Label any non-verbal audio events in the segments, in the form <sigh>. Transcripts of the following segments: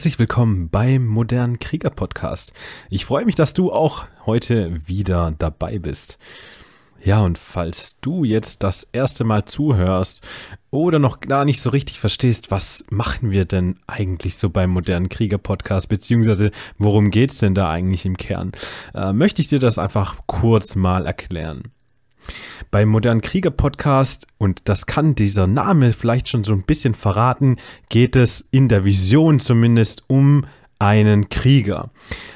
Herzlich willkommen beim modernen Krieger Podcast. Ich freue mich, dass du auch heute wieder dabei bist. Ja, und falls du jetzt das erste Mal zuhörst oder noch gar nicht so richtig verstehst, was machen wir denn eigentlich so beim modernen Krieger Podcast, beziehungsweise worum geht's denn da eigentlich im Kern, äh, möchte ich dir das einfach kurz mal erklären. Beim modernen Krieger Podcast, und das kann dieser Name vielleicht schon so ein bisschen verraten, geht es in der Vision zumindest um einen Krieger.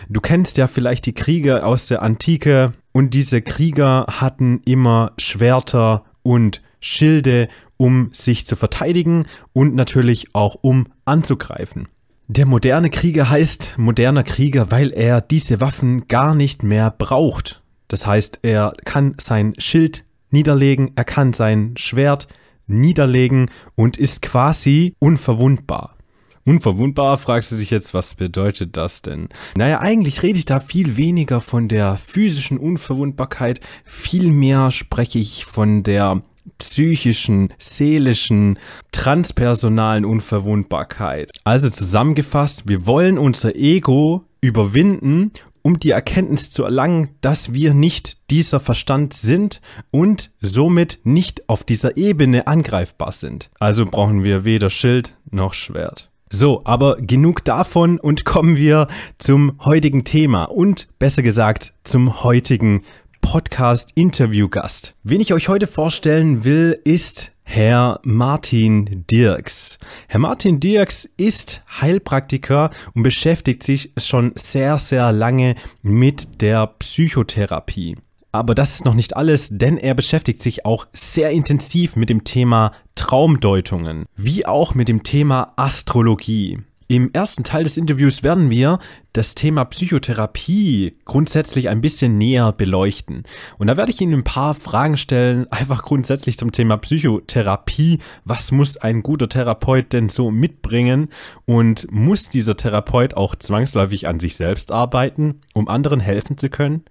Du kennst ja vielleicht die Krieger aus der Antike und diese Krieger hatten immer Schwerter und Schilde, um sich zu verteidigen und natürlich auch um anzugreifen. Der moderne Krieger heißt moderner Krieger, weil er diese Waffen gar nicht mehr braucht. Das heißt, er kann sein Schild niederlegen, er kann sein Schwert niederlegen und ist quasi unverwundbar. Unverwundbar, fragst du sich jetzt, was bedeutet das denn? Naja, eigentlich rede ich da viel weniger von der physischen Unverwundbarkeit, vielmehr spreche ich von der psychischen, seelischen, transpersonalen Unverwundbarkeit. Also zusammengefasst, wir wollen unser Ego überwinden um die Erkenntnis zu erlangen, dass wir nicht dieser Verstand sind und somit nicht auf dieser Ebene angreifbar sind. Also brauchen wir weder Schild noch Schwert. So, aber genug davon und kommen wir zum heutigen Thema und besser gesagt zum heutigen Podcast-Interview-Gast. Wen ich euch heute vorstellen will, ist Herr Martin Dirks. Herr Martin Dirks ist Heilpraktiker und beschäftigt sich schon sehr, sehr lange mit der Psychotherapie. Aber das ist noch nicht alles, denn er beschäftigt sich auch sehr intensiv mit dem Thema Traumdeutungen, wie auch mit dem Thema Astrologie. Im ersten Teil des Interviews werden wir das Thema Psychotherapie grundsätzlich ein bisschen näher beleuchten. Und da werde ich Ihnen ein paar Fragen stellen, <laughs> einfach grundsätzlich zum Thema Psychotherapie. Was muss ein guter Therapeut denn so mitbringen? Und muss dieser Therapeut auch zwangsläufig an sich selbst arbeiten, um anderen helfen zu können?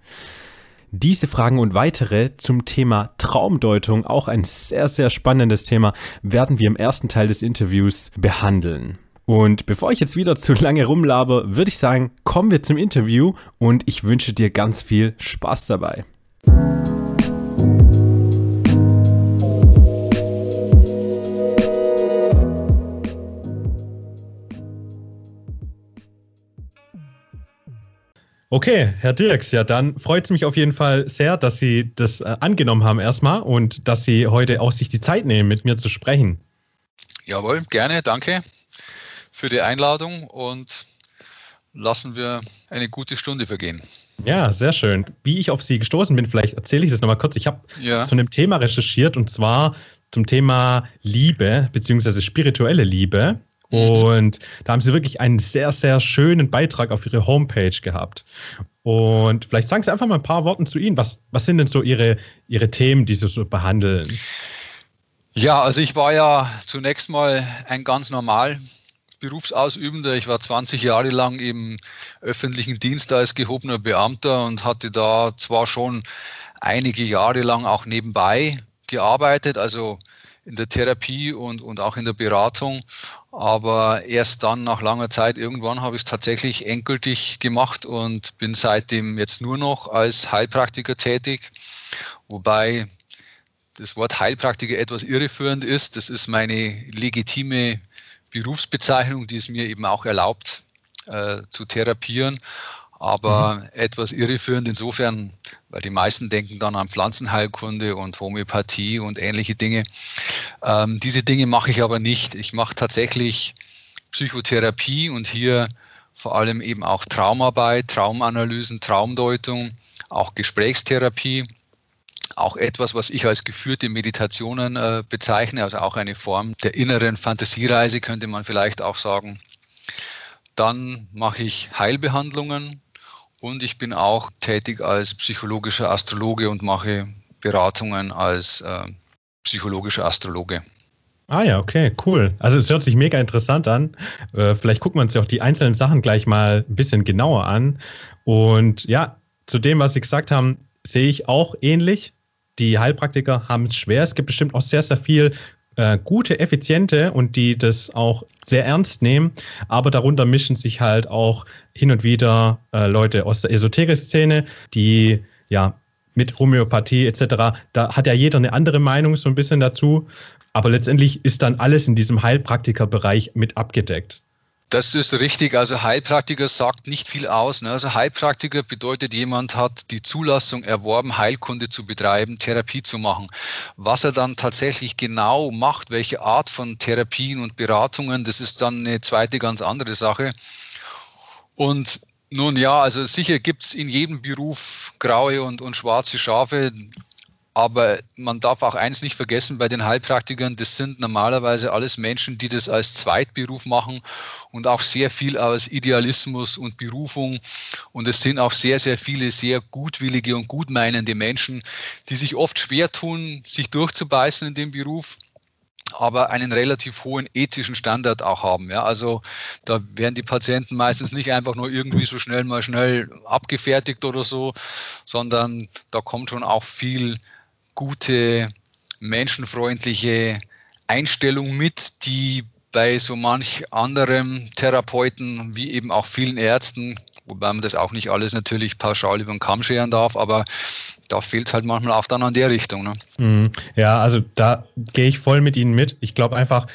Diese Fragen und weitere zum Thema Traumdeutung, auch ein sehr, sehr spannendes Thema, werden wir im ersten Teil des Interviews behandeln. Und bevor ich jetzt wieder zu lange rumlabe, würde ich sagen, kommen wir zum Interview und ich wünsche dir ganz viel Spaß dabei. Okay, Herr Dirks, ja, dann freut es mich auf jeden Fall sehr, dass Sie das äh, angenommen haben erstmal und dass Sie heute auch sich die Zeit nehmen, mit mir zu sprechen. Jawohl, gerne, danke für die Einladung und lassen wir eine gute Stunde vergehen. Ja, sehr schön. Wie ich auf Sie gestoßen bin, vielleicht erzähle ich das nochmal kurz. Ich habe ja. zu einem Thema recherchiert und zwar zum Thema Liebe beziehungsweise spirituelle Liebe. Mhm. Und da haben Sie wirklich einen sehr, sehr schönen Beitrag auf Ihre Homepage gehabt. Und vielleicht sagen Sie einfach mal ein paar Worte zu Ihnen. Was, was sind denn so Ihre, Ihre Themen, die Sie so behandeln? Ja, also ich war ja zunächst mal ein ganz normal Berufsausübender. Ich war 20 Jahre lang im öffentlichen Dienst als gehobener Beamter und hatte da zwar schon einige Jahre lang auch nebenbei gearbeitet, also in der Therapie und, und auch in der Beratung. Aber erst dann nach langer Zeit, irgendwann habe ich es tatsächlich endgültig gemacht und bin seitdem jetzt nur noch als Heilpraktiker tätig. Wobei das Wort Heilpraktiker etwas irreführend ist. Das ist meine legitime Berufsbezeichnung, die es mir eben auch erlaubt äh, zu therapieren, aber mhm. etwas irreführend insofern, weil die meisten denken dann an Pflanzenheilkunde und Homöopathie und ähnliche Dinge. Ähm, diese Dinge mache ich aber nicht. Ich mache tatsächlich Psychotherapie und hier vor allem eben auch Traumarbeit, Traumanalysen, Traumdeutung, auch Gesprächstherapie auch etwas, was ich als geführte Meditationen äh, bezeichne, also auch eine Form der inneren Fantasiereise könnte man vielleicht auch sagen. Dann mache ich Heilbehandlungen und ich bin auch tätig als psychologischer Astrologe und mache Beratungen als äh, psychologischer Astrologe. Ah ja, okay, cool. Also es hört sich mega interessant an. Äh, vielleicht gucken wir uns ja auch die einzelnen Sachen gleich mal ein bisschen genauer an. Und ja, zu dem, was Sie gesagt haben, sehe ich auch ähnlich die Heilpraktiker haben es schwer. Es gibt bestimmt auch sehr, sehr viel äh, gute, effiziente und die das auch sehr ernst nehmen, aber darunter mischen sich halt auch hin und wieder äh, Leute aus der Esoterik-Szene, die ja mit Homöopathie etc., da hat ja jeder eine andere Meinung so ein bisschen dazu, aber letztendlich ist dann alles in diesem Heilpraktikerbereich mit abgedeckt. Das ist richtig. Also Heilpraktiker sagt nicht viel aus. Ne? Also Heilpraktiker bedeutet, jemand hat die Zulassung erworben, Heilkunde zu betreiben, Therapie zu machen. Was er dann tatsächlich genau macht, welche Art von Therapien und Beratungen, das ist dann eine zweite ganz andere Sache. Und nun ja, also sicher gibt es in jedem Beruf graue und, und schwarze Schafe. Aber man darf auch eins nicht vergessen bei den Heilpraktikern, das sind normalerweise alles Menschen, die das als Zweitberuf machen und auch sehr viel aus Idealismus und Berufung. Und es sind auch sehr, sehr viele sehr gutwillige und gutmeinende Menschen, die sich oft schwer tun, sich durchzubeißen in dem Beruf aber einen relativ hohen ethischen Standard auch haben. Ja, also da werden die Patienten meistens nicht einfach nur irgendwie so schnell mal schnell abgefertigt oder so, sondern da kommt schon auch viel gute, menschenfreundliche Einstellung mit, die bei so manch anderem Therapeuten wie eben auch vielen Ärzten, wobei man das auch nicht alles natürlich pauschal über den Kamm scheren darf, aber da fehlt es halt manchmal auch dann an der Richtung. Ne? Mhm. Ja, also da gehe ich voll mit Ihnen mit. Ich glaube einfach,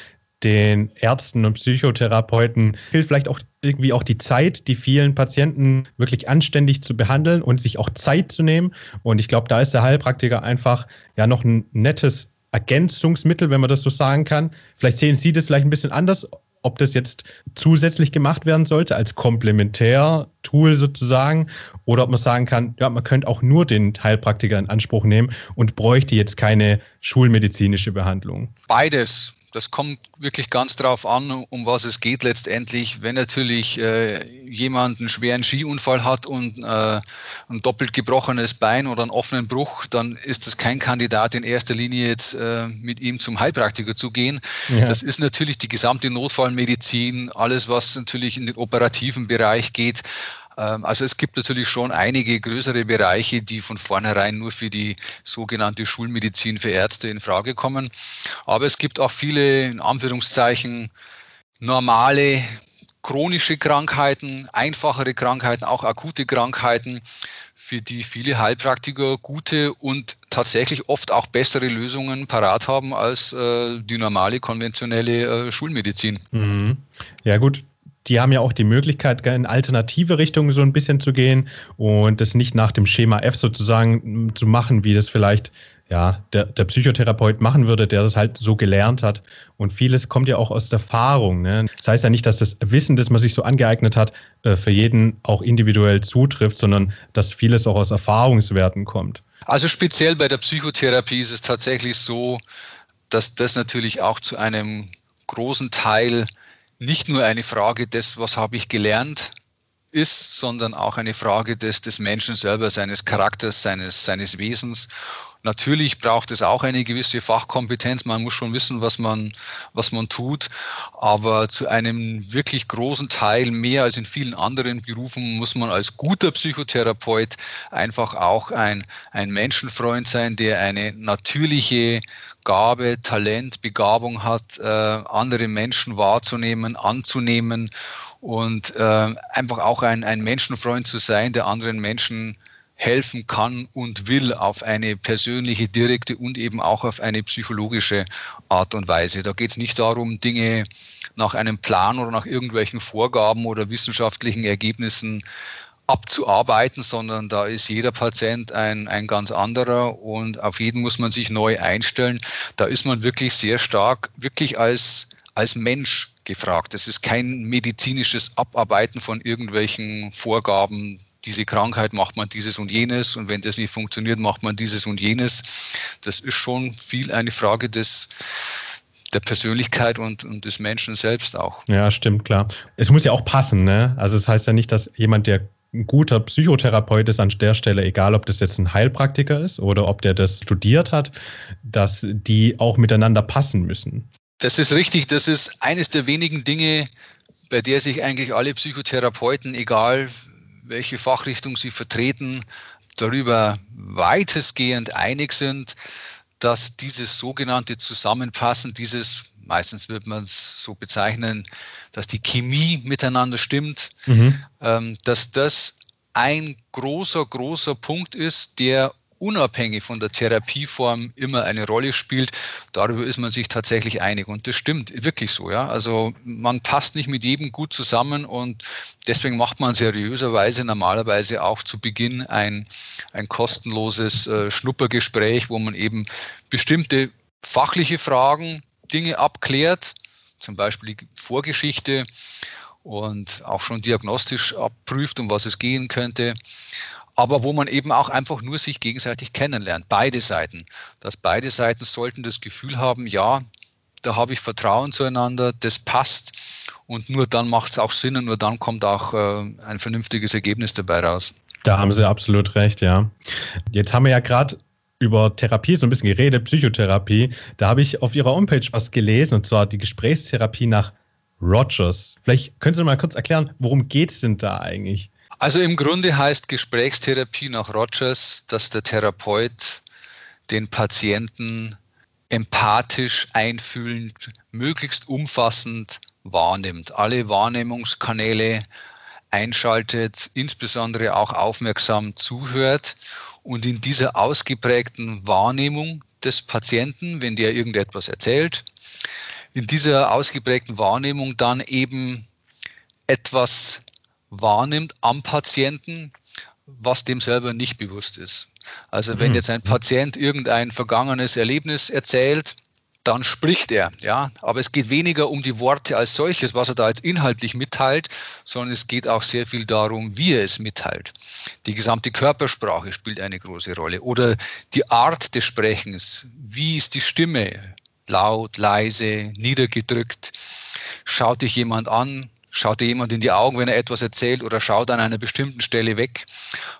den Ärzten und Psychotherapeuten fehlt vielleicht auch irgendwie auch die Zeit, die vielen Patienten wirklich anständig zu behandeln und sich auch Zeit zu nehmen. Und ich glaube, da ist der Heilpraktiker einfach ja noch ein nettes Ergänzungsmittel, wenn man das so sagen kann. Vielleicht sehen Sie das vielleicht ein bisschen anders, ob das jetzt zusätzlich gemacht werden sollte als Komplementär-Tool sozusagen oder ob man sagen kann, ja, man könnte auch nur den Heilpraktiker in Anspruch nehmen und bräuchte jetzt keine schulmedizinische Behandlung. Beides das kommt wirklich ganz drauf an, um was es geht letztendlich. Wenn natürlich äh, jemand einen schweren Skiunfall hat und äh, ein doppelt gebrochenes Bein oder einen offenen Bruch, dann ist das kein Kandidat in erster Linie jetzt äh, mit ihm zum Heilpraktiker zu gehen. Ja. Das ist natürlich die gesamte Notfallmedizin, alles was natürlich in den operativen Bereich geht, also es gibt natürlich schon einige größere Bereiche, die von vornherein nur für die sogenannte Schulmedizin für Ärzte in Frage kommen. Aber es gibt auch viele, in Anführungszeichen, normale chronische Krankheiten, einfachere Krankheiten, auch akute Krankheiten, für die viele Heilpraktiker gute und tatsächlich oft auch bessere Lösungen parat haben als äh, die normale konventionelle äh, Schulmedizin. Mhm. Ja gut, die haben ja auch die Möglichkeit, in alternative Richtungen so ein bisschen zu gehen und das nicht nach dem Schema F sozusagen zu machen, wie das vielleicht ja, der, der Psychotherapeut machen würde, der das halt so gelernt hat. Und vieles kommt ja auch aus der Erfahrung. Ne? Das heißt ja nicht, dass das Wissen, das man sich so angeeignet hat, äh, für jeden auch individuell zutrifft, sondern dass vieles auch aus Erfahrungswerten kommt. Also speziell bei der Psychotherapie ist es tatsächlich so, dass das natürlich auch zu einem großen Teil nicht nur eine Frage des, was habe ich gelernt, ist, sondern auch eine Frage des, des Menschen selber, seines Charakters, seines, seines Wesens. Natürlich braucht es auch eine gewisse Fachkompetenz. Man muss schon wissen, was man, was man tut. Aber zu einem wirklich großen Teil, mehr als in vielen anderen Berufen, muss man als guter Psychotherapeut einfach auch ein, ein Menschenfreund sein, der eine natürliche Gabe, Talent, Begabung hat, äh, andere Menschen wahrzunehmen, anzunehmen und äh, einfach auch ein, ein Menschenfreund zu sein, der anderen Menschen helfen kann und will auf eine persönliche, direkte und eben auch auf eine psychologische Art und Weise. Da geht es nicht darum, Dinge nach einem Plan oder nach irgendwelchen Vorgaben oder wissenschaftlichen Ergebnissen abzuarbeiten, sondern da ist jeder Patient ein, ein ganz anderer und auf jeden muss man sich neu einstellen. Da ist man wirklich sehr stark, wirklich als, als Mensch gefragt. Es ist kein medizinisches Abarbeiten von irgendwelchen Vorgaben. Diese Krankheit macht man dieses und jenes und wenn das nicht funktioniert, macht man dieses und jenes. Das ist schon viel eine Frage des, der Persönlichkeit und, und des Menschen selbst auch. Ja, stimmt, klar. Es muss ja auch passen, ne? Also es das heißt ja nicht, dass jemand, der ein guter Psychotherapeut ist an der Stelle, egal ob das jetzt ein Heilpraktiker ist oder ob der das studiert hat, dass die auch miteinander passen müssen. Das ist richtig. Das ist eines der wenigen Dinge, bei der sich eigentlich alle Psychotherapeuten, egal welche Fachrichtung sie vertreten, darüber weitestgehend einig sind, dass dieses sogenannte Zusammenpassen, dieses, meistens wird man es so bezeichnen, dass die Chemie miteinander stimmt, mhm. ähm, dass das ein großer, großer Punkt ist, der unabhängig von der Therapieform immer eine Rolle spielt. Darüber ist man sich tatsächlich einig. Und das stimmt wirklich so. Ja? Also man passt nicht mit jedem gut zusammen und deswegen macht man seriöserweise normalerweise auch zu Beginn ein, ein kostenloses äh, Schnuppergespräch, wo man eben bestimmte fachliche Fragen, Dinge abklärt, zum Beispiel die Vorgeschichte und auch schon diagnostisch abprüft, um was es gehen könnte aber wo man eben auch einfach nur sich gegenseitig kennenlernt, beide Seiten. Dass beide Seiten sollten das Gefühl haben, ja, da habe ich Vertrauen zueinander, das passt und nur dann macht es auch Sinn und nur dann kommt auch äh, ein vernünftiges Ergebnis dabei raus. Da haben Sie absolut recht, ja. Jetzt haben wir ja gerade über Therapie so ein bisschen geredet, Psychotherapie. Da habe ich auf Ihrer Homepage was gelesen, und zwar die Gesprächstherapie nach Rogers. Vielleicht können Sie mal kurz erklären, worum geht es denn da eigentlich? Also im Grunde heißt Gesprächstherapie nach Rogers, dass der Therapeut den Patienten empathisch, einfühlend, möglichst umfassend wahrnimmt, alle Wahrnehmungskanäle einschaltet, insbesondere auch aufmerksam zuhört und in dieser ausgeprägten Wahrnehmung des Patienten, wenn der irgendetwas erzählt, in dieser ausgeprägten Wahrnehmung dann eben etwas wahrnimmt am Patienten, was dem selber nicht bewusst ist. Also wenn mhm. jetzt ein Patient irgendein vergangenes Erlebnis erzählt, dann spricht er, ja. Aber es geht weniger um die Worte als solches, was er da jetzt inhaltlich mitteilt, sondern es geht auch sehr viel darum, wie er es mitteilt. Die gesamte Körpersprache spielt eine große Rolle oder die Art des Sprechens. Wie ist die Stimme? Laut, leise, niedergedrückt? Schaut dich jemand an? Schaut dir jemand in die Augen, wenn er etwas erzählt oder schaut an einer bestimmten Stelle weg?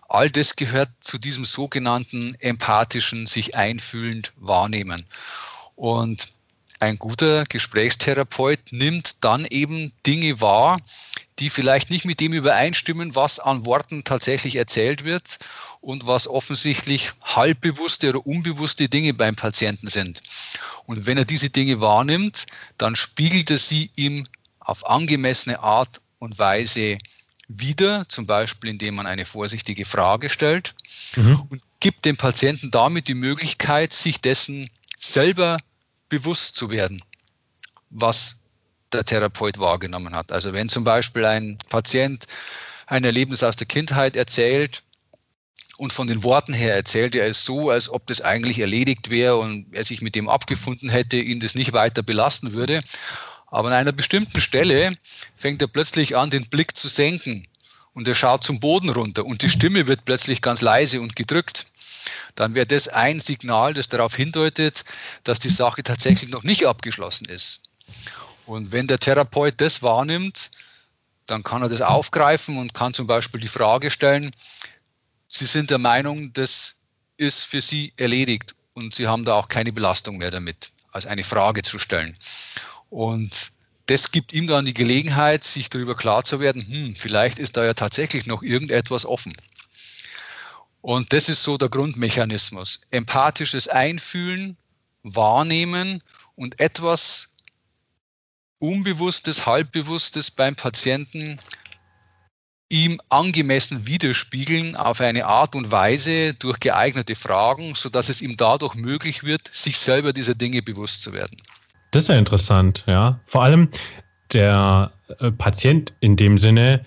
All das gehört zu diesem sogenannten empathischen, sich einfühlend wahrnehmen. Und ein guter Gesprächstherapeut nimmt dann eben Dinge wahr, die vielleicht nicht mit dem übereinstimmen, was an Worten tatsächlich erzählt wird und was offensichtlich halbbewusste oder unbewusste Dinge beim Patienten sind. Und wenn er diese Dinge wahrnimmt, dann spiegelt er sie ihm auf angemessene Art und Weise wieder, zum Beispiel indem man eine vorsichtige Frage stellt mhm. und gibt dem Patienten damit die Möglichkeit, sich dessen selber bewusst zu werden, was der Therapeut wahrgenommen hat. Also wenn zum Beispiel ein Patient ein Erlebnis aus der Kindheit erzählt und von den Worten her erzählt er es so, als ob das eigentlich erledigt wäre und er sich mit dem abgefunden hätte, ihn das nicht weiter belasten würde. Aber an einer bestimmten Stelle fängt er plötzlich an, den Blick zu senken und er schaut zum Boden runter und die Stimme wird plötzlich ganz leise und gedrückt. Dann wäre das ein Signal, das darauf hindeutet, dass die Sache tatsächlich noch nicht abgeschlossen ist. Und wenn der Therapeut das wahrnimmt, dann kann er das aufgreifen und kann zum Beispiel die Frage stellen, Sie sind der Meinung, das ist für Sie erledigt und Sie haben da auch keine Belastung mehr damit, als eine Frage zu stellen. Und das gibt ihm dann die Gelegenheit, sich darüber klar zu werden, hm, vielleicht ist da ja tatsächlich noch irgendetwas offen. Und das ist so der Grundmechanismus. Empathisches Einfühlen, Wahrnehmen und etwas Unbewusstes, Halbbewusstes beim Patienten ihm angemessen widerspiegeln auf eine Art und Weise durch geeignete Fragen, sodass es ihm dadurch möglich wird, sich selber dieser Dinge bewusst zu werden. Das ist ja interessant, ja. Vor allem der äh, Patient in dem Sinne,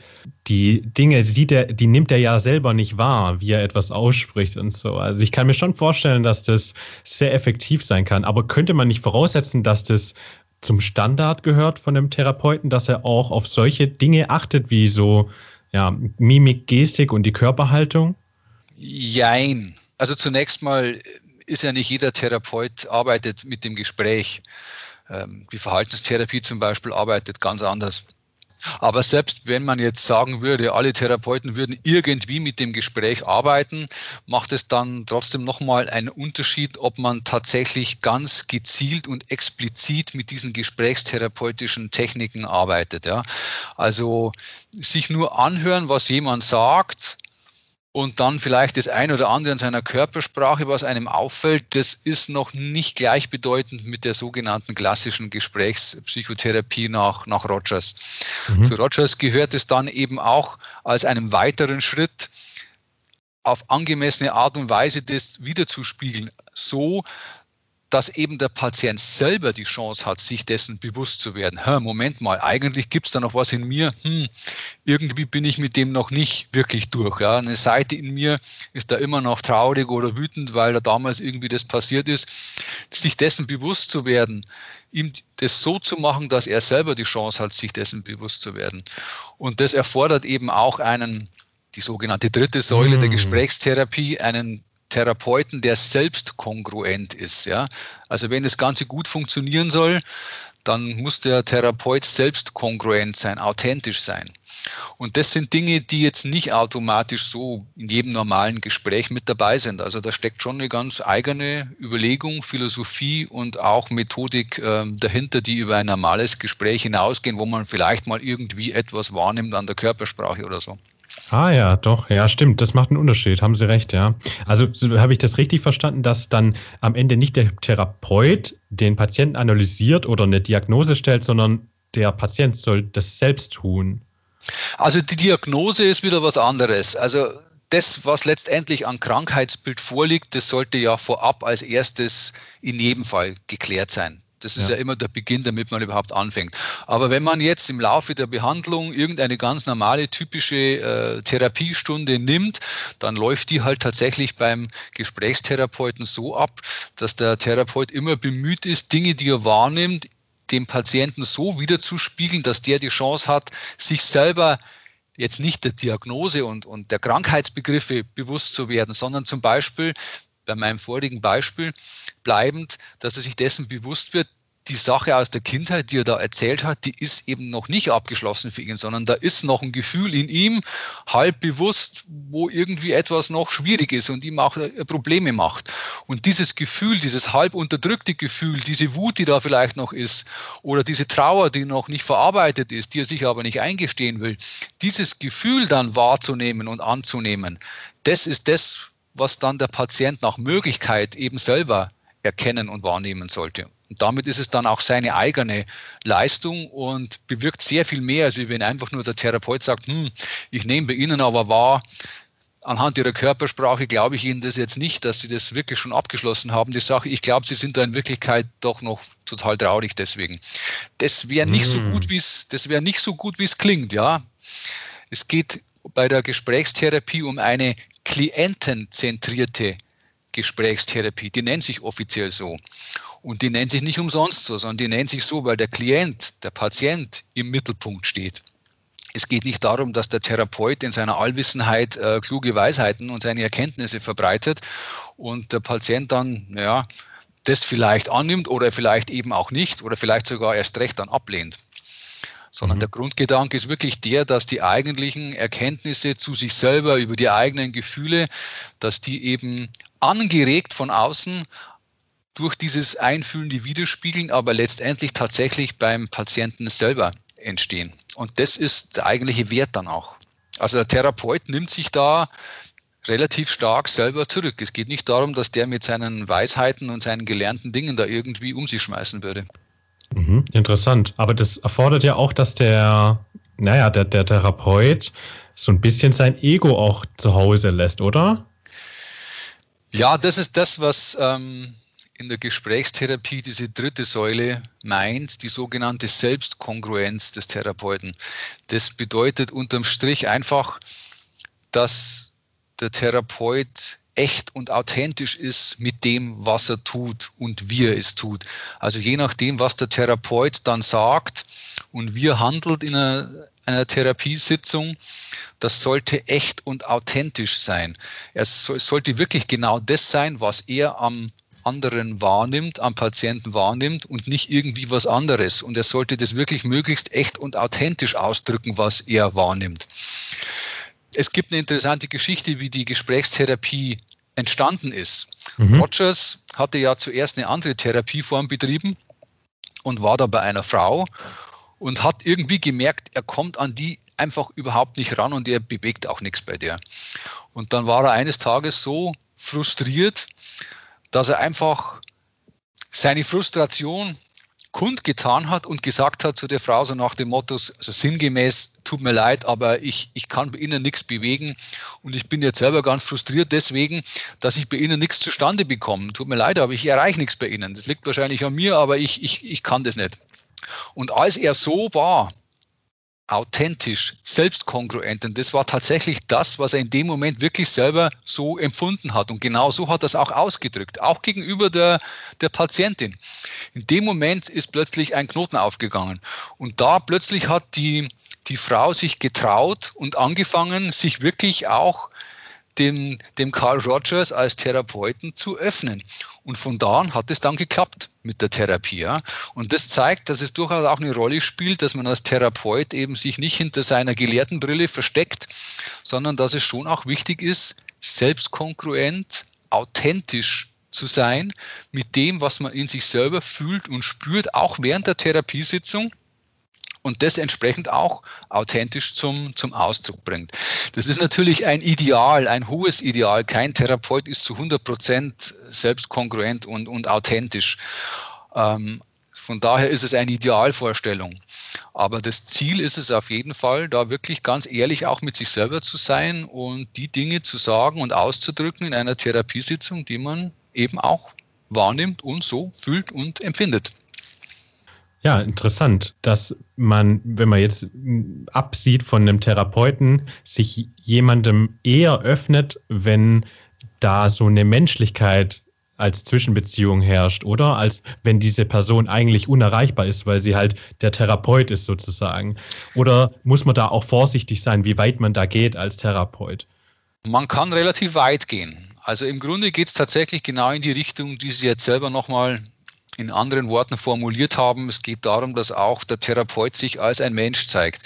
die Dinge sieht er, die nimmt er ja selber nicht wahr, wie er etwas ausspricht und so. Also ich kann mir schon vorstellen, dass das sehr effektiv sein kann. Aber könnte man nicht voraussetzen, dass das zum Standard gehört von dem Therapeuten, dass er auch auf solche Dinge achtet, wie so ja, Mimik, Gestik und die Körperhaltung? Jein. Also zunächst mal ist ja nicht jeder Therapeut arbeitet mit dem Gespräch. Ähm, die Verhaltenstherapie zum Beispiel arbeitet ganz anders. Aber selbst wenn man jetzt sagen würde, alle Therapeuten würden irgendwie mit dem Gespräch arbeiten, macht es dann trotzdem nochmal einen Unterschied, ob man tatsächlich ganz gezielt und explizit mit diesen gesprächstherapeutischen Techniken arbeitet. Ja. Also sich nur anhören, was jemand sagt, und dann vielleicht das ein oder andere in seiner Körpersprache, was einem auffällt, das ist noch nicht gleichbedeutend mit der sogenannten klassischen Gesprächspsychotherapie nach, nach Rogers. Mhm. Zu Rogers gehört es dann eben auch als einen weiteren Schritt, auf angemessene Art und Weise das wiederzuspiegeln, so dass eben der Patient selber die Chance hat, sich dessen bewusst zu werden. Moment mal, eigentlich gibt es da noch was in mir. Hm, irgendwie bin ich mit dem noch nicht wirklich durch. Ja. Eine Seite in mir ist da immer noch traurig oder wütend, weil da damals irgendwie das passiert ist. Sich dessen bewusst zu werden, ihm das so zu machen, dass er selber die Chance hat, sich dessen bewusst zu werden. Und das erfordert eben auch einen, die sogenannte dritte Säule mm. der hm. Gesprächstherapie, einen Therapeuten, der selbst kongruent ist. Ja? Also wenn das Ganze gut funktionieren soll, dann muss der Therapeut selbst kongruent sein, authentisch sein. Und das sind Dinge, die jetzt nicht automatisch so in jedem normalen Gespräch mit dabei sind. Also da steckt schon eine ganz eigene Überlegung, Philosophie und auch Methodik äh, dahinter, die über ein normales Gespräch hinausgehen, wo man vielleicht mal irgendwie etwas wahrnimmt an der Körpersprache oder so. Ah ja, doch, ja, stimmt. Das macht einen Unterschied, haben Sie recht, ja. Also so, habe ich das richtig verstanden, dass dann am Ende nicht der Therapeut den Patienten analysiert oder eine Diagnose stellt, sondern der Patient soll das selbst tun. Also die Diagnose ist wieder was anderes. Also das, was letztendlich an Krankheitsbild vorliegt, das sollte ja vorab als erstes in jedem Fall geklärt sein. Das ist ja. ja. immer der Beginn, damit man überhaupt anfängt. Aber wenn man jetzt im Laufe der Behandlung irgendeine ganz normale, typische äh, Therapiestunde nimmt, dann läuft die halt tatsächlich beim Gesprächstherapeuten so ab, dass der Therapeut immer bemüht ist, Dinge, die er wahrnimmt, dem Patienten so wiederzuspiegeln, dass der die Chance hat, sich selber jetzt nicht der Diagnose und, und der Krankheitsbegriffe bewusst zu werden, sondern zum Beispiel bei meinem vorigen Beispiel bleibend, dass er sich dessen bewusst wird, die Sache aus der Kindheit, die er da erzählt hat, die ist eben noch nicht abgeschlossen für ihn, sondern da ist noch ein Gefühl in ihm, halb bewusst, wo irgendwie etwas noch schwierig ist und ihm auch äh, Probleme macht. Und dieses Gefühl, dieses halb unterdrückte Gefühl, diese Wut, die da vielleicht noch ist, oder diese Trauer, die noch nicht verarbeitet ist, die er sich aber nicht eingestehen will, dieses Gefühl dann wahrzunehmen und anzunehmen, das ist das, was dann der Patient nach Möglichkeit eben selber erkennen und wahrnehmen sollte. Und damit ist es dann auch seine eigene Leistung und bewirkt sehr viel mehr, als wenn einfach nur der Therapeut sagt, hm, ich nehme bei Ihnen aber wahr, anhand Ihrer Körpersprache glaube ich Ihnen das jetzt nicht, dass Sie das wirklich schon abgeschlossen haben, die Sache. Ich glaube, Sie sind da in Wirklichkeit doch noch total traurig deswegen. Das wäre nicht mm. so gut, wie es, das wäre nicht so gut, wie es klingt, ja. Es geht bei der Gesprächstherapie um eine klientenzentrierte Gesprächstherapie. Die nennt sich offiziell so. Und die nennt sich nicht umsonst so, sondern die nennt sich so, weil der Klient, der Patient im Mittelpunkt steht. Es geht nicht darum, dass der Therapeut in seiner Allwissenheit äh, kluge Weisheiten und seine Erkenntnisse verbreitet und der Patient dann, ja, das vielleicht annimmt oder vielleicht eben auch nicht oder vielleicht sogar erst recht dann ablehnt sondern mhm. der Grundgedanke ist wirklich der, dass die eigentlichen Erkenntnisse zu sich selber über die eigenen Gefühle, dass die eben angeregt von außen durch dieses Einfühlen die widerspiegeln, aber letztendlich tatsächlich beim Patienten selber entstehen. Und das ist der eigentliche Wert dann auch. Also der Therapeut nimmt sich da relativ stark selber zurück. Es geht nicht darum, dass der mit seinen Weisheiten und seinen gelernten Dingen da irgendwie um sich schmeißen würde. Mhm, interessant. Aber das erfordert ja auch, dass der, naja, der, der Therapeut so ein bisschen sein Ego auch zu Hause lässt, oder? Ja, das ist das, was ähm, in der Gesprächstherapie diese dritte Säule meint, die sogenannte Selbstkongruenz des Therapeuten. Das bedeutet unterm Strich einfach, dass der Therapeut echt und authentisch ist mit dem, was er tut und wie er es tut. Also je nachdem, was der Therapeut dann sagt und wie er handelt in einer, einer Therapiesitzung, das sollte echt und authentisch sein. Es sollte wirklich genau das sein, was er am anderen wahrnimmt, am Patienten wahrnimmt und nicht irgendwie was anderes. Und er sollte das wirklich möglichst echt und authentisch ausdrücken, was er wahrnimmt es gibt eine interessante Geschichte, wie die Gesprächstherapie entstanden ist. Mhm. Rogers hatte ja zuerst eine andere Therapieform betrieben und war da bei einer Frau und hat irgendwie gemerkt, er kommt an die einfach überhaupt nicht ran und er bewegt auch nichts bei dir. Und dann war er eines Tages so frustriert, dass er einfach seine Frustration kundgetan hat und gesagt hat zu der Frau so nach dem Motto, also sinngemäß, tut mir leid, aber ich, ich kann bei Ihnen nichts bewegen und ich bin jetzt selber ganz frustriert deswegen, dass ich bei Ihnen nichts zustande bekomme. Tut mir leid, aber ich erreiche nichts bei Ihnen. Das liegt wahrscheinlich an mir, aber ich, ich, ich kann das nicht. Und als er so war, authentisch, selbstkongruent. Und das war tatsächlich das, was er in dem Moment wirklich selber so empfunden hat. Und genau so hat er es auch ausgedrückt, auch gegenüber der, der Patientin. In dem Moment ist plötzlich ein Knoten aufgegangen. Und da plötzlich hat die, die Frau sich getraut und angefangen, sich wirklich auch dem, dem Carl Rogers als Therapeuten zu öffnen. Und von da an hat es dann geklappt mit der Therapie. Ja. Und das zeigt, dass es durchaus auch eine Rolle spielt, dass man als Therapeut eben sich nicht hinter seiner Gelehrtenbrille versteckt, sondern dass es schon auch wichtig ist, selbstkongruent, authentisch zu sein mit dem, was man in sich selber fühlt und spürt, auch während der Therapiesitzung und das entsprechend auch authentisch zum, zum Ausdruck bringt. Das ist natürlich ein Ideal, ein hohes Ideal. Kein Therapeut ist zu 100 Prozent selbstkongruent und, und authentisch. Ähm, von daher ist es eine Idealvorstellung. Aber das Ziel ist es auf jeden Fall, da wirklich ganz ehrlich auch mit sich selber zu sein und die Dinge zu sagen und auszudrücken in einer Therapiesitzung, die man eben auch wahrnimmt und so fühlt und empfindet. Ja, interessant, dass man, wenn man jetzt absieht von einem Therapeuten, sich jemandem eher öffnet, wenn da so eine Menschlichkeit als Zwischenbeziehung herrscht, oder? Als wenn diese Person eigentlich unerreichbar ist, weil sie halt der Therapeut ist sozusagen. Oder muss man da auch vorsichtig sein, wie weit man da geht als Therapeut? Man kann relativ weit gehen. Also im Grunde geht es tatsächlich genau in die Richtung, die Sie jetzt selber nochmal in anderen Worten formuliert haben. Es geht darum, dass auch der Therapeut sich als ein Mensch zeigt.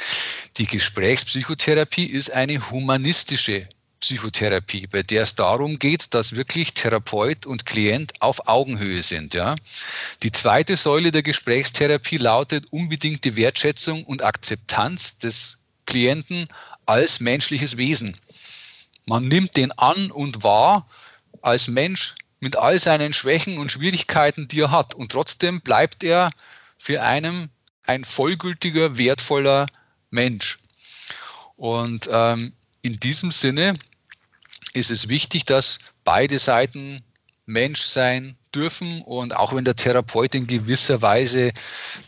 Die Gesprächspsychotherapie ist eine humanistische Psychotherapie, bei der es darum geht, dass wirklich Therapeut und Klient auf Augenhöhe sind. Ja. Die zweite Säule der Gesprächstherapie lautet unbedingte Wertschätzung und Akzeptanz des Klienten als menschliches Wesen. Man nimmt den an und wahr als Mensch mit all seinen Schwächen und Schwierigkeiten, die er hat. Und trotzdem bleibt er für einen ein vollgültiger, wertvoller Mensch. Und ähm, in diesem Sinne ist es wichtig, dass beide Seiten Mensch sein dürfen. Und auch wenn der Therapeut in gewisser Weise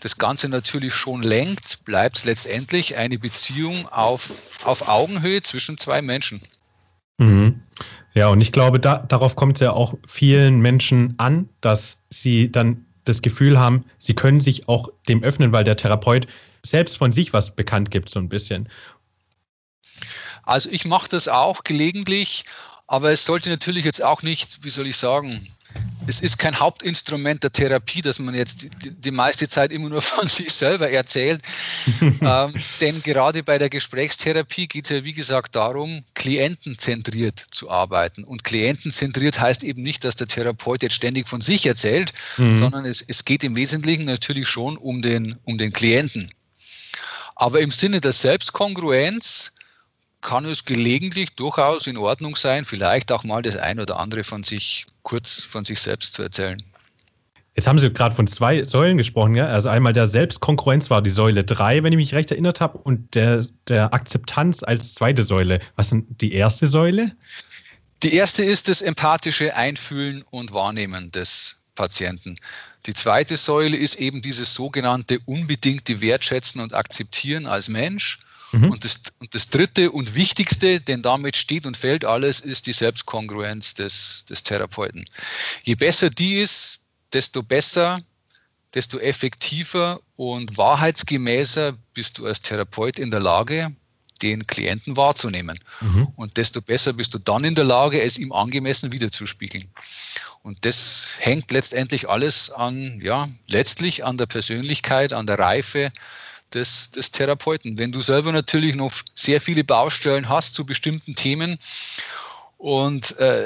das Ganze natürlich schon lenkt, bleibt es letztendlich eine Beziehung auf, auf Augenhöhe zwischen zwei Menschen. Mhm. Ja, und ich glaube, da, darauf kommt es ja auch vielen Menschen an, dass sie dann das Gefühl haben, sie können sich auch dem öffnen, weil der Therapeut selbst von sich was bekannt gibt, so ein bisschen. Also ich mache das auch gelegentlich, aber es sollte natürlich jetzt auch nicht, wie soll ich sagen, es ist kein Hauptinstrument der Therapie, dass man jetzt die, die meiste Zeit immer nur <laughs> von sich selber erzählt. <laughs> ähm, denn gerade bei der Gesprächstherapie geht es ja, wie gesagt, darum, klientenzentriert zu arbeiten. Und klientenzentriert heißt eben nicht, dass der Therapeut jetzt ständig von sich erzählt, mhm. sondern es, es geht im Wesentlichen natürlich schon um den, um den Klienten. Aber im Sinne der Selbstkongruenz kann es gelegentlich durchaus in Ordnung sein, vielleicht auch mal das ein oder andere von sich kurz von sich selbst zu erzählen. Jetzt haben Sie gerade von zwei Säulen gesprochen. Ja? Also einmal der Selbstkonkurrenz war die Säule 3, wenn ich mich recht erinnert habe, und der, der Akzeptanz als zweite Säule. Was ist die erste Säule? Die erste ist das empathische Einfühlen und Wahrnehmen des Patienten. Die zweite Säule ist eben dieses sogenannte unbedingte Wertschätzen und Akzeptieren als Mensch. Mhm. Und, das, und das dritte und wichtigste, denn damit steht und fällt alles, ist die Selbstkongruenz des, des Therapeuten. Je besser die ist, desto besser, desto effektiver und wahrheitsgemäßer bist du als Therapeut in der Lage, den Klienten wahrzunehmen. Mhm. Und desto besser bist du dann in der Lage, es ihm angemessen wiederzuspiegeln. Und das hängt letztendlich alles an, ja, letztlich an der Persönlichkeit, an der Reife des, des Therapeuten. Wenn du selber natürlich noch sehr viele Baustellen hast zu bestimmten Themen und äh,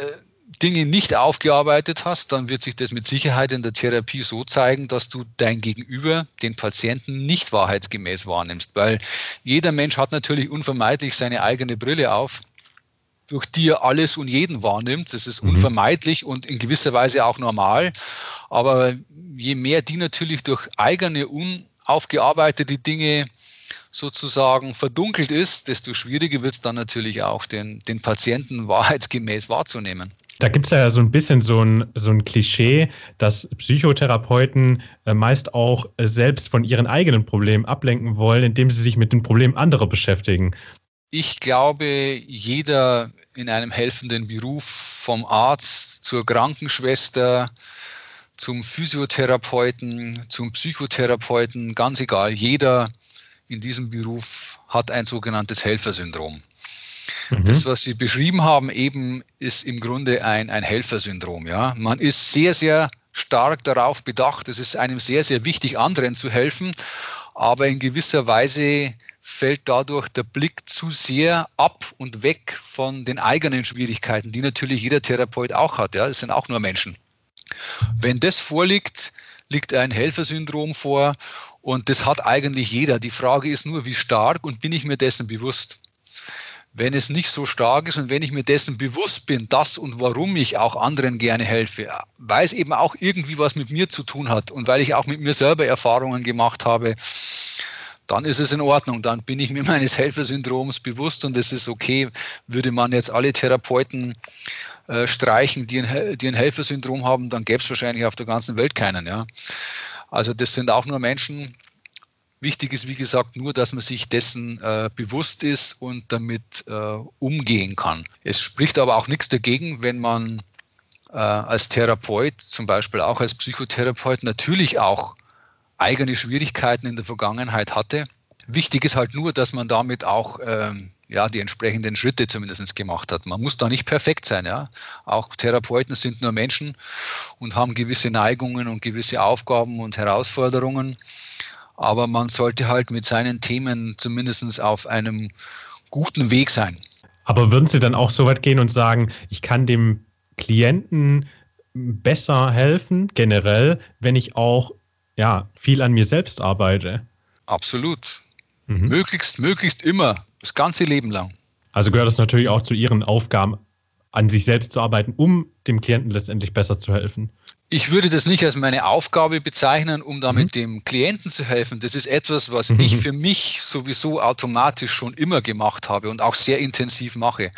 Dinge nicht aufgearbeitet hast, dann wird sich das mit Sicherheit in der Therapie so zeigen, dass du dein Gegenüber, den Patienten, nicht wahrheitsgemäß wahrnimmst. Weil jeder Mensch hat natürlich unvermeidlich seine eigene Brille auf, durch die er alles und jeden wahrnimmt. Das ist mhm. unvermeidlich und in gewisser Weise auch normal. Aber je mehr die natürlich durch eigene, unaufgearbeitete Dinge sozusagen verdunkelt ist, desto schwieriger wird es dann natürlich auch, den, den Patienten <laughs> wahrheitsgemäß wahrzunehmen. Da gibt es ja so ein bisschen so ein, so ein Klischee, dass Psychotherapeuten äh, meist auch äh, selbst von ihren eigenen Problemen ablenken wollen, indem sie sich mit den Problemen anderer beschäftigen. Ich glaube, jeder in einem helfenden Beruf, vom Arzt zur Krankenschwester, zum Physiotherapeuten, zum Psychotherapeuten, ganz egal, jeder in diesem Beruf hat ein sogenanntes Helfersyndrom. Mhm. Das, was Sie beschrieben haben, eben ist im Grunde ein, ein Helfersyndrom. Ja? Man ist sehr, sehr stark darauf bedacht, es ist einem sehr, sehr wichtig, anderen zu helfen, aber in gewisser Weise fällt dadurch der Blick zu sehr ab und weg von den eigenen Schwierigkeiten, die natürlich jeder Therapeut auch hat. Ja, es sind auch nur Menschen. Wenn das vorliegt, liegt ein Helfersyndrom vor und das hat eigentlich jeder. Die Frage ist nur, wie stark und bin ich mir dessen bewusst? Wenn es nicht so stark ist und wenn ich mir dessen bewusst bin, dass und warum ich auch anderen gerne helfe, weil es eben auch irgendwie was mit mir zu tun hat und weil ich auch mit mir selber Erfahrungen gemacht habe, dann ist es in Ordnung. Dann bin ich mir <laughs> meines Helfersyndroms bewusst und es ist okay. Würde man jetzt alle Therapeuten äh, streichen, die ein, die ein Helfersyndrom haben, dann gäbe es wahrscheinlich auf der ganzen Welt keinen. Ja? Also das sind auch nur Menschen. Wichtig ist, wie gesagt, nur, dass man sich dessen äh, bewusst ist und damit äh, umgehen kann. Es spricht aber auch nichts dagegen, wenn man äh, als Therapeut, zum Beispiel auch als Psychotherapeut, natürlich auch eigene Schwierigkeiten in der Vergangenheit hatte. Wichtig ist halt nur, dass man damit auch ähm, ja, die entsprechenden Schritte zumindest gemacht hat. Man muss da nicht perfekt sein. Ja? Auch Therapeuten sind nur Menschen und haben gewisse Neigungen und gewisse Aufgaben und Herausforderungen. Aber man sollte halt mit seinen Themen zumindest auf einem guten Weg sein. Aber würden Sie dann auch so weit gehen und sagen, ich kann dem Klienten besser helfen, generell, wenn ich auch ja, viel an mir selbst arbeite. Absolut. Mhm. Möglichst, möglichst immer, das ganze Leben lang. Also gehört es natürlich auch zu Ihren Aufgaben, an sich selbst zu arbeiten, um dem Klienten letztendlich besser zu helfen. Ich würde das nicht als meine Aufgabe bezeichnen, um damit mhm. dem Klienten zu helfen. Das ist etwas, was mhm. ich für mich sowieso automatisch schon immer gemacht habe und auch sehr intensiv mache.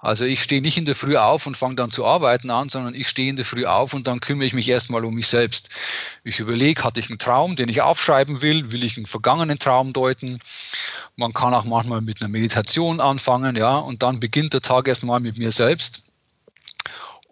Also ich stehe nicht in der Früh auf und fange dann zu arbeiten an, sondern ich stehe in der Früh auf und dann kümmere ich mich erstmal um mich selbst. Ich überlege, hatte ich einen Traum, den ich aufschreiben will? Will ich einen vergangenen Traum deuten? Man kann auch manchmal mit einer Meditation anfangen, ja, und dann beginnt der Tag erstmal mit mir selbst.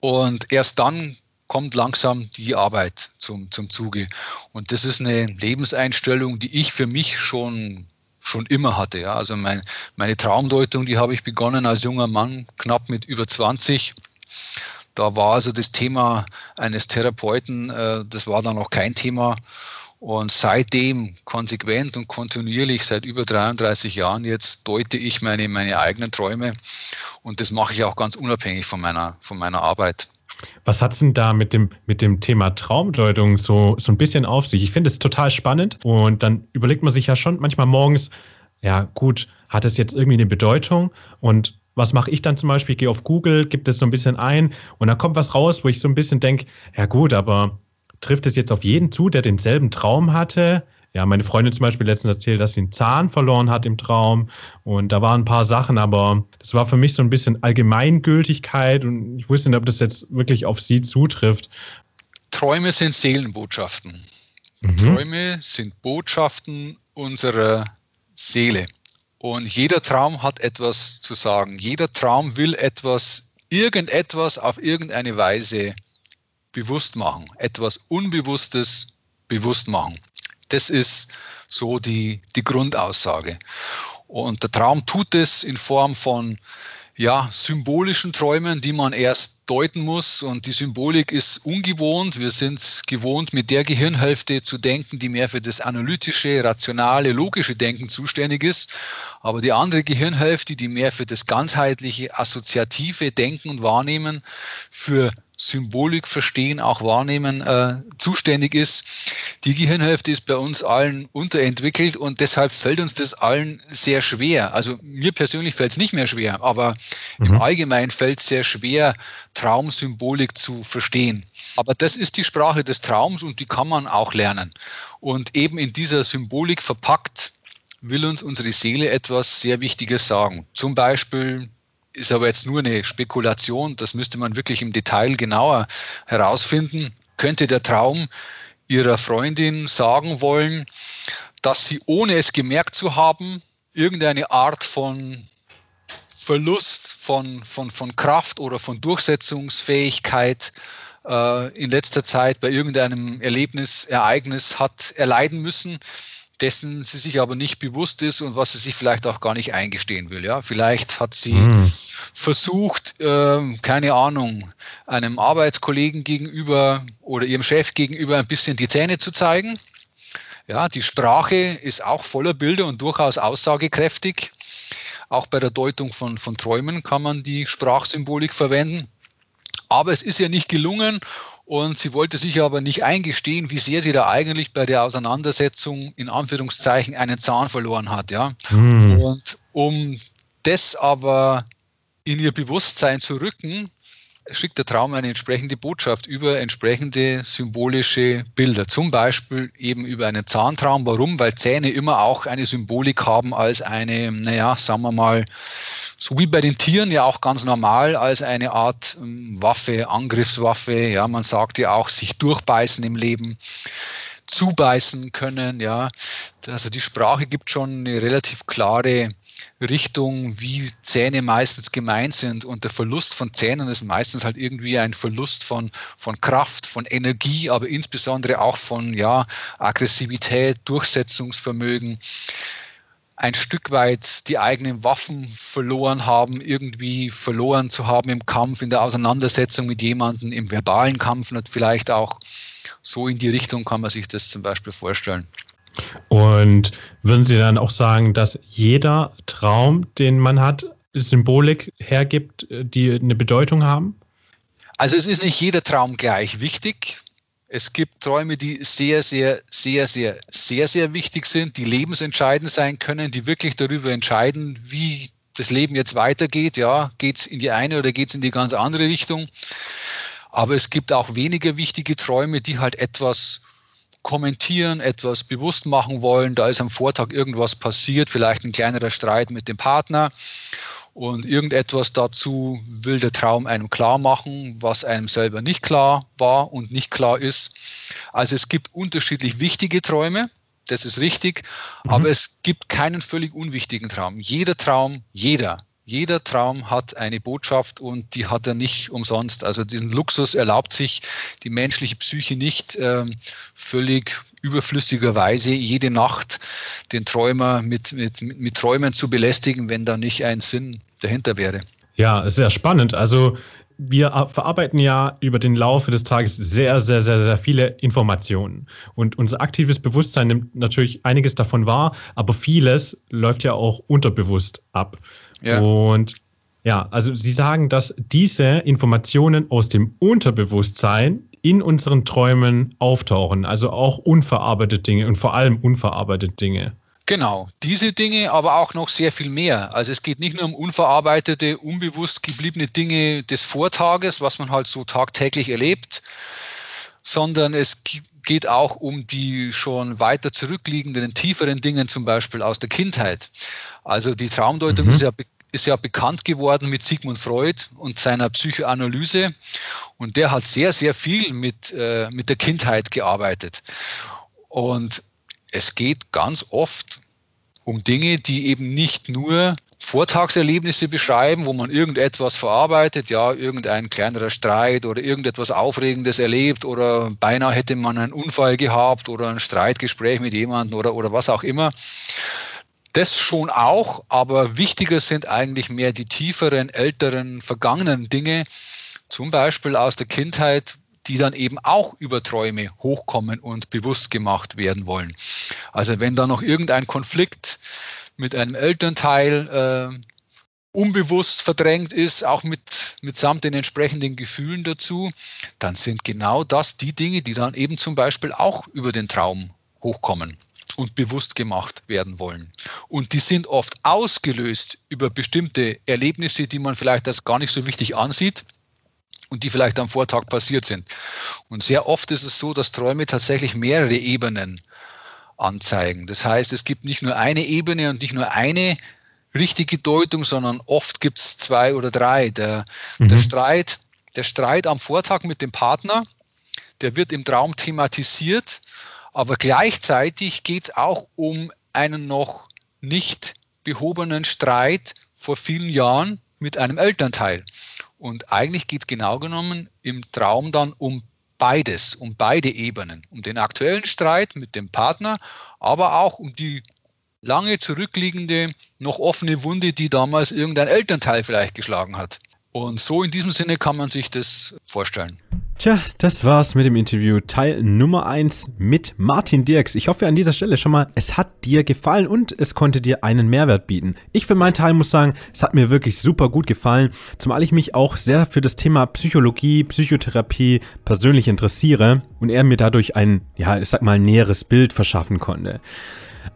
Und erst dann kommt langsam die Arbeit zum, zum Zuge. Und das ist eine Lebenseinstellung, die ich für mich schon schon immer hatte. Ja. Also mein, meine Traumdeutung, die habe ich begonnen als junger Mann, knapp mit über 20. Da war also das Thema eines Therapeuten, äh, das war dann noch kein Thema. Und seitdem konsequent und kontinuierlich, seit über 33 Jahren jetzt, deute ich meine, meine eigenen Träume. Und das mache ich auch ganz unabhängig von meiner, von meiner Arbeit. Was hat es denn da mit dem, mit dem Thema Traumdeutung so, so ein bisschen auf sich? Ich finde es total spannend und dann überlegt man sich ja schon manchmal morgens, ja gut, hat es jetzt irgendwie eine Bedeutung und was mache ich dann zum Beispiel? Ich gehe auf Google, gebe das so ein bisschen ein und dann kommt was raus, wo ich so ein bisschen denke, ja gut, aber trifft es jetzt auf jeden zu, der denselben Traum hatte? Ja, meine Freundin zum Beispiel letztens erzählt, dass sie einen Zahn verloren hat im Traum. Und da waren ein paar Sachen, aber das war für mich so ein bisschen Allgemeingültigkeit und ich wusste nicht, ob das jetzt wirklich auf sie zutrifft. Träume sind Seelenbotschaften. Mhm. Träume sind Botschaften unserer Seele. Und jeder Traum hat etwas zu sagen. Jeder Traum will etwas, irgendetwas auf irgendeine Weise bewusst machen. Etwas Unbewusstes bewusst machen. Das ist so die, die Grundaussage. Und der Traum tut es in Form von ja, symbolischen Träumen, die man erst deuten muss. Und die Symbolik ist ungewohnt. Wir sind gewohnt, mit der Gehirnhälfte zu denken, die mehr für das analytische, rationale, logische Denken zuständig ist. Aber die andere Gehirnhälfte, die mehr für das ganzheitliche, assoziative Denken und Wahrnehmen, für Symbolik verstehen, auch wahrnehmen, äh, zuständig ist. Die Gehirnhälfte ist bei uns allen unterentwickelt und deshalb fällt uns das allen sehr schwer. Also mir persönlich fällt es nicht mehr schwer, aber mhm. im Allgemeinen fällt es sehr schwer, Traumsymbolik zu verstehen. Aber das ist die Sprache des Traums und die kann man auch lernen. Und eben in dieser Symbolik verpackt will uns unsere Seele etwas sehr Wichtiges sagen. Zum Beispiel ist aber jetzt nur eine Spekulation, das müsste man wirklich im Detail genauer herausfinden. Könnte der Traum Ihrer Freundin sagen wollen, dass sie, ohne es gemerkt zu haben, irgendeine Art von Verlust von, von, von Kraft oder von Durchsetzungsfähigkeit äh, in letzter Zeit bei irgendeinem Erlebnis, Ereignis hat erleiden müssen, dessen sie sich aber nicht bewusst ist und was sie sich vielleicht auch gar nicht eingestehen will. Ja, vielleicht hat sie hm. versucht, äh, keine Ahnung, einem Arbeitskollegen gegenüber oder ihrem Chef gegenüber ein bisschen die Zähne zu zeigen. Ja, die Sprache ist auch voller Bilder und durchaus aussagekräftig. Auch bei der Deutung von, von Träumen kann man die Sprachsymbolik verwenden. Aber es ist ja nicht gelungen und sie wollte sich aber nicht eingestehen, wie sehr sie da eigentlich bei der Auseinandersetzung in Anführungszeichen einen Zahn verloren hat. Ja? Hm. Und um das aber in ihr Bewusstsein zu rücken, schickt der Traum eine entsprechende Botschaft über entsprechende symbolische Bilder. Zum Beispiel eben über einen Zahntraum. Warum? Weil Zähne immer auch eine Symbolik haben als eine, naja, sagen wir mal, so wie bei den Tieren ja auch ganz normal als eine Art ähm, Waffe, Angriffswaffe. Ja, man sagt ja auch, sich durchbeißen im Leben, zubeißen können. Ja, also die Sprache gibt schon eine relativ klare Richtung, wie Zähne meistens gemeint sind. Und der Verlust von Zähnen ist meistens halt irgendwie ein Verlust von, von Kraft, von Energie, aber insbesondere auch von ja, Aggressivität, Durchsetzungsvermögen ein Stück weit die eigenen Waffen verloren haben, irgendwie verloren zu haben im Kampf, in der Auseinandersetzung mit jemandem, im verbalen Kampf und vielleicht auch so in die Richtung kann man sich das zum Beispiel vorstellen. Und würden Sie dann auch sagen, dass jeder Traum, den man hat, Symbolik hergibt, die eine Bedeutung haben? Also es ist nicht jeder Traum gleich wichtig. Es gibt Träume, die sehr, sehr, sehr, sehr, sehr, sehr wichtig sind, die lebensentscheidend sein können, die wirklich darüber entscheiden, wie das Leben jetzt weitergeht. Ja, geht es in die eine oder geht es in die ganz andere Richtung? Aber es gibt auch weniger wichtige Träume, die halt etwas kommentieren, etwas bewusst machen wollen. Da ist am Vortag irgendwas passiert, vielleicht ein kleinerer Streit mit dem Partner. Und irgendetwas dazu will der Traum einem klar machen, was einem selber nicht klar war und nicht klar ist. Also es gibt unterschiedlich wichtige Träume, das ist richtig, mhm. aber es gibt keinen völlig unwichtigen Traum. Jeder Traum, jeder, jeder Traum hat eine Botschaft und die hat er nicht umsonst. Also diesen Luxus erlaubt sich die menschliche Psyche nicht ähm, völlig überflüssigerweise jede Nacht den Träumer mit, mit, mit Träumen zu belästigen, wenn da nicht ein Sinn dahinter wäre. Ja, sehr spannend. Also wir verarbeiten ja über den Laufe des Tages sehr, sehr, sehr, sehr viele Informationen. Und unser aktives Bewusstsein nimmt natürlich einiges davon wahr, aber vieles läuft ja auch unterbewusst ab. Ja. Und ja, also Sie sagen, dass diese Informationen aus dem Unterbewusstsein in unseren Träumen auftauchen, also auch unverarbeitete Dinge und vor allem unverarbeitete Dinge. Genau, diese Dinge, aber auch noch sehr viel mehr. Also es geht nicht nur um unverarbeitete, unbewusst gebliebene Dinge des Vortages, was man halt so tagtäglich erlebt, sondern es geht auch um die schon weiter zurückliegenden, tieferen Dinge, zum Beispiel aus der Kindheit. Also die Traumdeutung mhm. ist, ja, ist ja bekannt geworden mit Sigmund Freud und seiner Psychoanalyse. Und der hat sehr, sehr viel mit, äh, mit der Kindheit gearbeitet. Und es geht ganz oft um Dinge, die eben nicht nur Vortagserlebnisse beschreiben, wo man irgendetwas verarbeitet, ja, irgendein kleinerer Streit oder irgendetwas Aufregendes erlebt oder beinahe hätte man einen Unfall gehabt oder ein Streitgespräch mit jemandem oder, oder was auch immer. Das schon auch, aber wichtiger sind eigentlich mehr die tieferen, älteren, vergangenen Dinge, zum Beispiel aus der Kindheit, die dann eben auch über Träume hochkommen und bewusst gemacht werden wollen. Also wenn da noch irgendein Konflikt mit einem Elternteil äh, unbewusst verdrängt ist, auch mit, mitsamt den entsprechenden Gefühlen dazu, dann sind genau das die Dinge, die dann eben zum Beispiel auch über den Traum hochkommen und bewusst gemacht werden wollen. Und die sind oft ausgelöst über bestimmte Erlebnisse, die man vielleicht als gar nicht so wichtig ansieht und die vielleicht am Vortag passiert sind. Und sehr oft ist es so, dass Träume tatsächlich mehrere Ebenen anzeigen. Das heißt, es gibt nicht nur eine Ebene und nicht nur eine richtige Deutung, sondern oft gibt es zwei oder drei. Der, mhm. der, Streit, der Streit am Vortag mit dem Partner, der wird im Traum thematisiert, aber gleichzeitig geht es auch um einen noch nicht behobenen Streit vor vielen Jahren mit einem Elternteil. Und eigentlich geht es genau genommen im Traum dann um beides, um beide Ebenen, um den aktuellen Streit mit dem Partner, aber auch um die lange zurückliegende, noch offene Wunde, die damals irgendein Elternteil vielleicht geschlagen hat. Und so in diesem Sinne kann man sich das vorstellen. Tja, das war's mit dem Interview Teil Nummer 1 mit Martin Dirks. Ich hoffe an dieser Stelle schon mal, es hat dir gefallen und es konnte dir einen Mehrwert bieten. Ich für meinen Teil muss sagen, es hat mir wirklich super gut gefallen, zumal ich mich auch sehr für das Thema Psychologie, Psychotherapie persönlich interessiere und er mir dadurch ein, ja, ich sag mal, näheres Bild verschaffen konnte.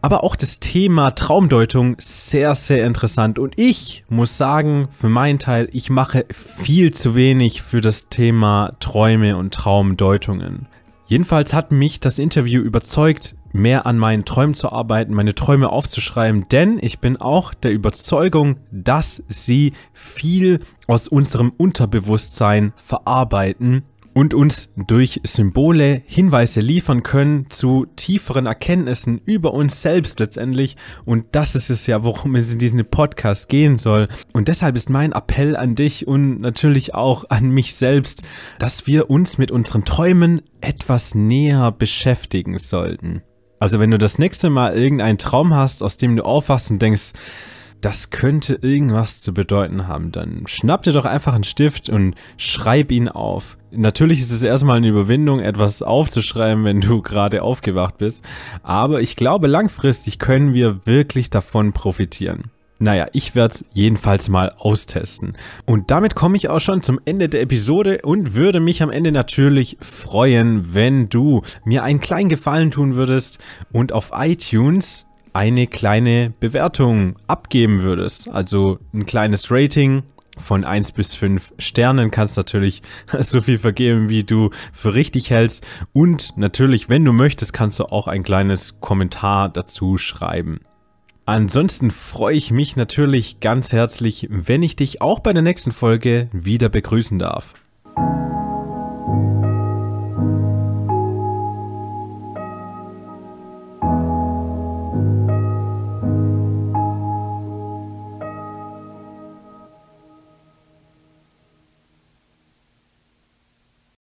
Aber auch das Thema Traumdeutung sehr, sehr interessant. Und ich muss sagen, für meinen Teil, ich mache viel zu wenig für das Thema Träume und Traumdeutungen. Jedenfalls hat mich das Interview überzeugt, mehr an meinen Träumen zu arbeiten, meine Träume aufzuschreiben, denn ich bin auch der Überzeugung, dass sie viel aus unserem Unterbewusstsein verarbeiten und uns durch Symbole Hinweise liefern können zu tieferen Erkenntnissen über uns selbst letztendlich. Und das ist es ja, worum es in diesem Podcast gehen soll. Und deshalb ist mein Appell an dich und natürlich auch an mich selbst, dass wir uns mit unseren Träumen etwas näher beschäftigen sollten. Also wenn du das nächste Mal irgendeinen Traum hast, aus dem du aufwachst und denkst, das könnte irgendwas zu bedeuten haben, dann schnapp dir doch einfach einen Stift und schreib ihn auf. Natürlich ist es erstmal eine Überwindung, etwas aufzuschreiben, wenn du gerade aufgewacht bist, aber ich glaube, langfristig können wir wirklich davon profitieren. Naja, ich werde es jedenfalls mal austesten. Und damit komme ich auch schon zum Ende der Episode und würde mich am Ende natürlich freuen, wenn du mir einen kleinen Gefallen tun würdest und auf iTunes eine kleine Bewertung abgeben würdest. Also ein kleines Rating von 1 bis 5 Sternen kannst natürlich <laughs> so viel vergeben, wie du für richtig hältst. Und natürlich, wenn du möchtest, kannst du auch ein kleines Kommentar dazu schreiben. Ansonsten freue ich mich natürlich ganz herzlich, wenn ich dich auch bei der nächsten Folge wieder begrüßen darf.